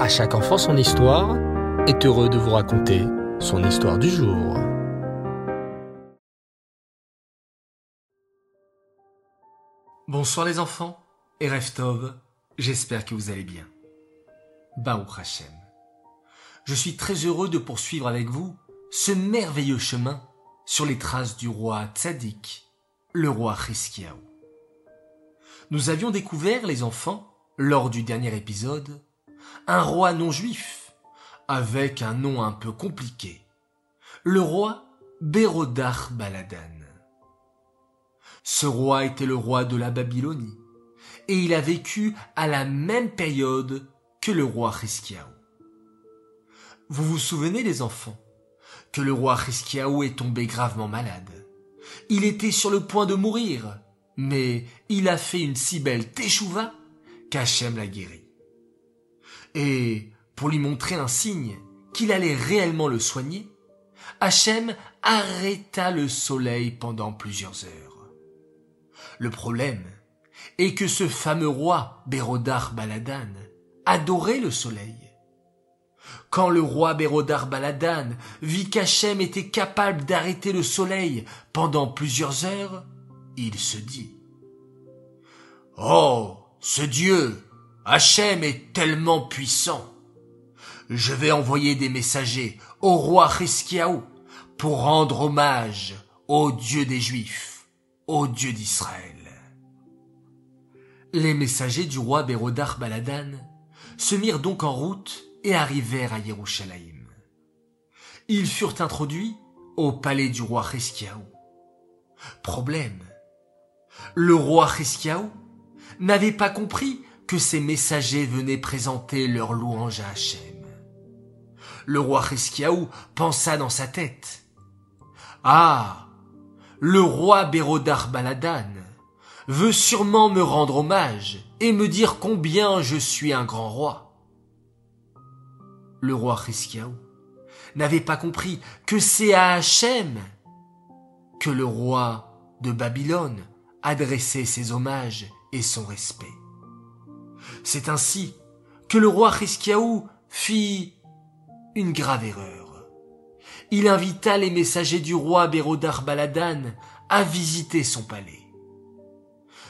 À chaque enfant son histoire est heureux de vous raconter son histoire du jour. Bonsoir les enfants et Reftov, j'espère que vous allez bien. Baou Hashem. Je suis très heureux de poursuivre avec vous ce merveilleux chemin sur les traces du roi Tzadik, le roi Chiskiaou. Nous avions découvert, les enfants, lors du dernier épisode, un roi non juif, avec un nom un peu compliqué, le roi Bérodach Baladan. Ce roi était le roi de la Babylonie, et il a vécu à la même période que le roi Chiskiaou. Vous vous souvenez, les enfants, que le roi Chiskiaou est tombé gravement malade. Il était sur le point de mourir, mais il a fait une si belle teshuva qu'Hachem l'a guéri. Et pour lui montrer un signe qu'il allait réellement le soigner, Hachem arrêta le soleil pendant plusieurs heures. Le problème est que ce fameux roi Bérodar Baladan adorait le soleil. Quand le roi Bérodar Baladan vit qu'Hachem était capable d'arrêter le soleil pendant plusieurs heures, il se dit Oh, ce Dieu, Hachem est tellement puissant. Je vais envoyer des messagers au roi Chiskiaou pour rendre hommage au Dieu des Juifs, au Dieu d'Israël. Les messagers du roi Bérodar Baladan se mirent donc en route et arrivèrent à Yerushalayim. Ils furent introduits au palais du roi Chiskiaou. Problème. Le roi Chiskiaou n'avait pas compris que ces messagers venaient présenter leur louange à Hachem. Le roi Chiskiaou pensa dans sa tête. Ah! Le roi Bérodar Baladan veut sûrement me rendre hommage et me dire combien je suis un grand roi. Le roi Chiskiaou n'avait pas compris que c'est à Hachem que le roi de Babylone adressait ses hommages et son respect. C'est ainsi que le roi Chiskiaou fit une grave erreur. Il invita les messagers du roi Bérodar Baladan à visiter son palais.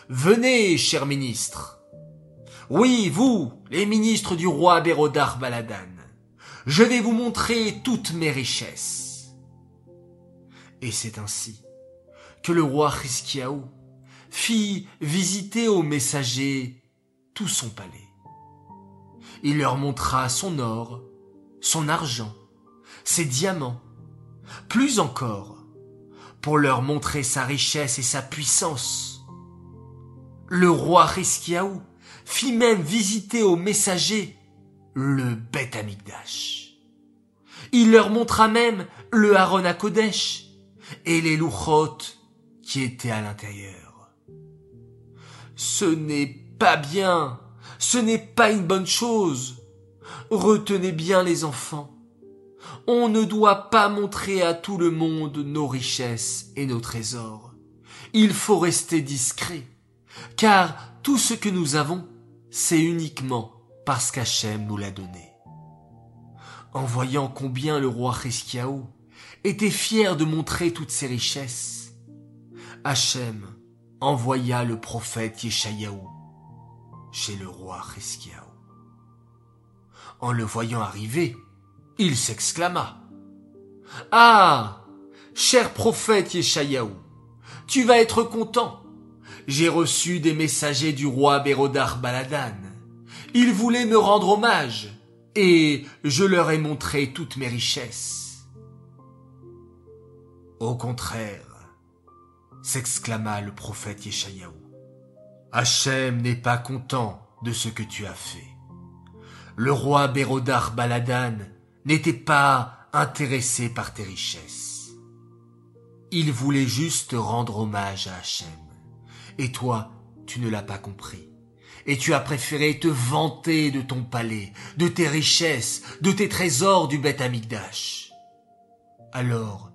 Venez, cher ministre. Oui, vous, les ministres du roi Bérodar Baladan. Je vais vous montrer toutes mes richesses. Et c'est ainsi que le roi Chiskiaou fit visiter aux messagers son palais. Il leur montra son or, son argent, ses diamants, plus encore, pour leur montrer sa richesse et sa puissance. Le roi Riskiaou fit même visiter aux messagers le Beth Amikdash. Il leur montra même le Haron à Kodesh et les louchot qui étaient à l'intérieur. Ce n'est pas bien, ce n'est pas une bonne chose. Retenez bien les enfants. On ne doit pas montrer à tout le monde nos richesses et nos trésors. Il faut rester discret, car tout ce que nous avons, c'est uniquement parce qu'Hachem nous l'a donné. En voyant combien le roi Chiskiaou était fier de montrer toutes ses richesses, Hachem envoya le prophète Yeshayahu chez le roi Chiskiaou. En le voyant arriver, il s'exclama. Ah! Cher prophète Yeshayahu, tu vas être content. J'ai reçu des messagers du roi Bérodar Baladan. Ils voulaient me rendre hommage, et je leur ai montré toutes mes richesses. Au contraire, s'exclama le prophète Yeshayahu. Hachem n'est pas content de ce que tu as fait. Le roi Bérodar Baladan n'était pas intéressé par tes richesses. Il voulait juste rendre hommage à Hachem. Et toi, tu ne l'as pas compris. Et tu as préféré te vanter de ton palais, de tes richesses, de tes trésors du Beth Amikdash. Alors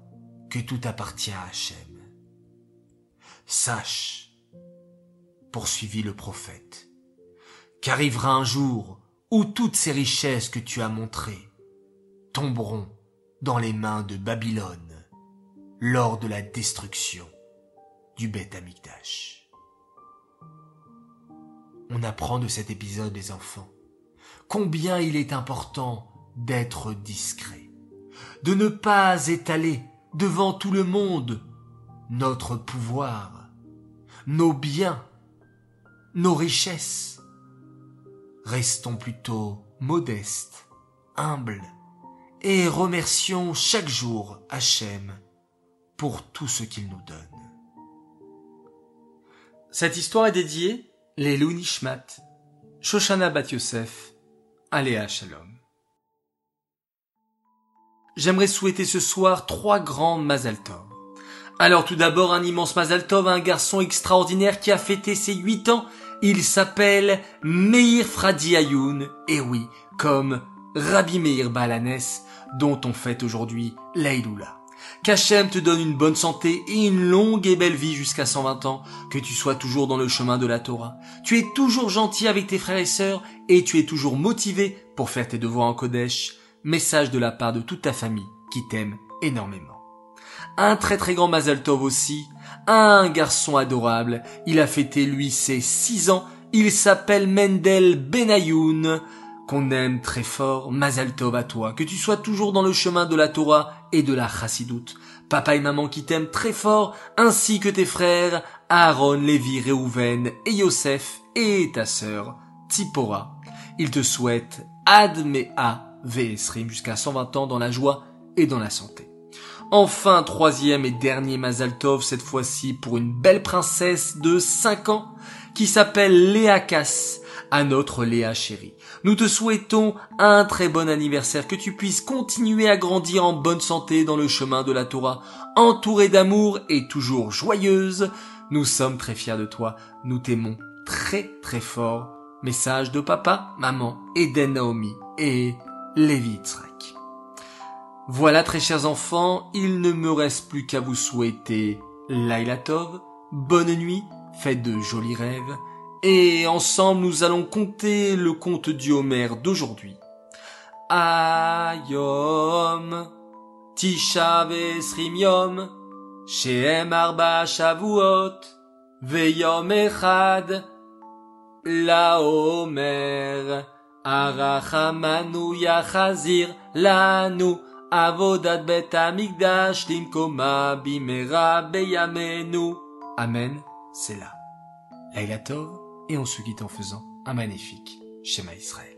que tout appartient à Hachem. Sache, poursuivit le prophète, qu'arrivera un jour où toutes ces richesses que tu as montrées tomberont dans les mains de Babylone lors de la destruction du Beth Amikdash. On apprend de cet épisode, les enfants, combien il est important d'être discret, de ne pas étaler devant tout le monde notre pouvoir, nos biens, nos richesses. Restons plutôt modestes, humbles, et remercions chaque jour Hachem pour tout ce qu'il nous donne. Cette histoire est dédiée les Nishmat, Shoshana Bat Yosef, Aléa Shalom. J'aimerais souhaiter ce soir trois grands Mazal Tov. Alors tout d'abord un immense Mazal Tov à un garçon extraordinaire qui a fêté ses huit ans. Il s'appelle Meir Fradi Ayoun. Et oui, comme Rabbi Meir Balanes, dont on fête aujourd'hui l'Aïloula. Qu'Hachem te donne une bonne santé et une longue et belle vie jusqu'à 120 ans, que tu sois toujours dans le chemin de la Torah. Tu es toujours gentil avec tes frères et sœurs et tu es toujours motivé pour faire tes devoirs en Kodesh. Message de la part de toute ta famille qui t'aime énormément. Un très très grand Mazal Tov aussi, un garçon adorable. Il a fêté lui ses 6 ans. Il s'appelle Mendel Benayoun qu'on aime très fort, Mazal Tov à toi, que tu sois toujours dans le chemin de la Torah et de la Chassidoute. Papa et maman qui t'aiment très fort, ainsi que tes frères, Aaron, Lévi, Réhouven et Yosef, et ta sœur, Tipora. Ils te souhaitent Admea Vesrim jusqu'à 120 ans dans la joie et dans la santé. Enfin, troisième et dernier Mazal Tov, cette fois-ci pour une belle princesse de 5 ans, qui s'appelle Léa Cass, à notre Léa chérie. Nous te souhaitons un très bon anniversaire, que tu puisses continuer à grandir en bonne santé dans le chemin de la Torah, entourée d'amour et toujours joyeuse. Nous sommes très fiers de toi, nous t'aimons très très fort. Message de papa, maman, Eden Naomi et Lévi Voilà très chers enfants, il ne me reste plus qu'à vous souhaiter Laila Tov, bonne nuit, faites de jolis rêves, et ensemble nous allons compter le conte du Homer d'aujourd'hui. Ayom, Tisha Vesrim Yom, Shehem Arba Shavuot, Veyom Echad, La Homer, Arachamanu Yachazir, Lanu, Avodat Bet Amigdash, Bimera Beyamenu. Amen, c'est là. Tov, et on se quitte en faisant un magnifique schéma Israël.